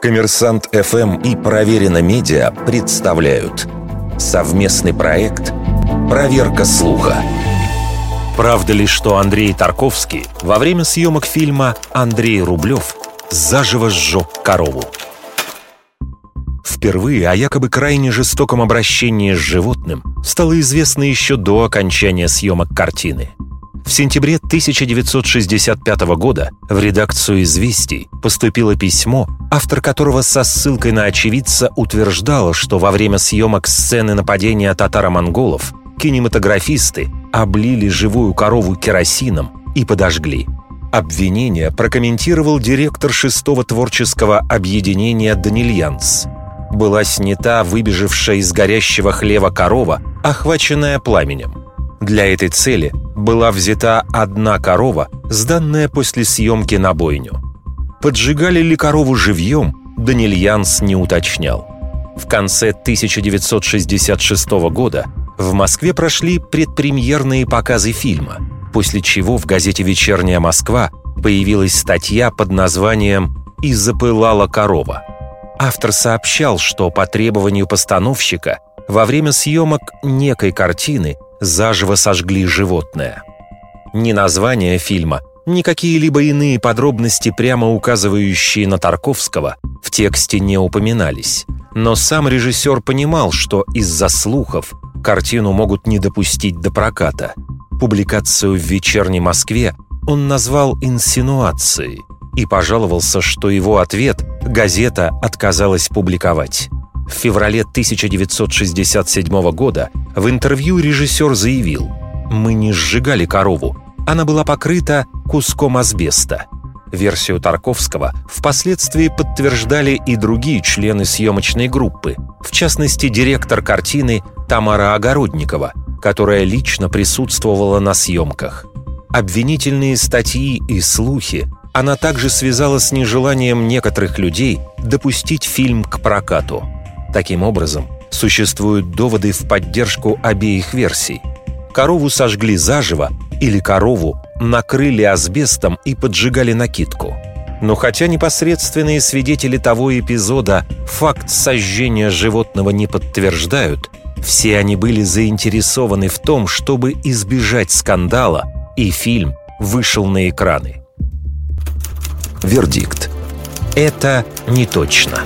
Коммерсант ФМ и Проверено Медиа представляют совместный проект «Проверка слуха». Правда ли, что Андрей Тарковский во время съемок фильма «Андрей Рублев» заживо сжег корову? Впервые о якобы крайне жестоком обращении с животным стало известно еще до окончания съемок картины – в сентябре 1965 года в редакцию «Известий» поступило письмо, автор которого со ссылкой на очевидца утверждал, что во время съемок сцены нападения татаро-монголов кинематографисты облили живую корову керосином и подожгли. Обвинение прокомментировал директор шестого творческого объединения «Данильянц». Была снята выбежавшая из горящего хлева корова, охваченная пламенем. Для этой цели была взята одна корова, сданная после съемки на бойню. Поджигали ли корову живьем, Данильянц не уточнял. В конце 1966 года в Москве прошли предпремьерные показы фильма, после чего в газете «Вечерняя Москва» появилась статья под названием «И запылала корова». Автор сообщал, что по требованию постановщика во время съемок некой картины заживо сожгли животное. Ни название фильма, ни какие-либо иные подробности, прямо указывающие на Тарковского, в тексте не упоминались. Но сам режиссер понимал, что из-за слухов картину могут не допустить до проката. Публикацию в «Вечерней Москве» он назвал инсинуацией и пожаловался, что его ответ газета отказалась публиковать. В феврале 1967 года в интервью режиссер заявил «Мы не сжигали корову, она была покрыта куском асбеста». Версию Тарковского впоследствии подтверждали и другие члены съемочной группы, в частности, директор картины Тамара Огородникова, которая лично присутствовала на съемках. Обвинительные статьи и слухи она также связала с нежеланием некоторых людей допустить фильм к прокату – Таким образом, существуют доводы в поддержку обеих версий. Корову сожгли заживо или корову накрыли асбестом и поджигали накидку. Но хотя непосредственные свидетели того эпизода факт сожжения животного не подтверждают, все они были заинтересованы в том, чтобы избежать скандала, и фильм вышел на экраны. Вердикт. Это не точно.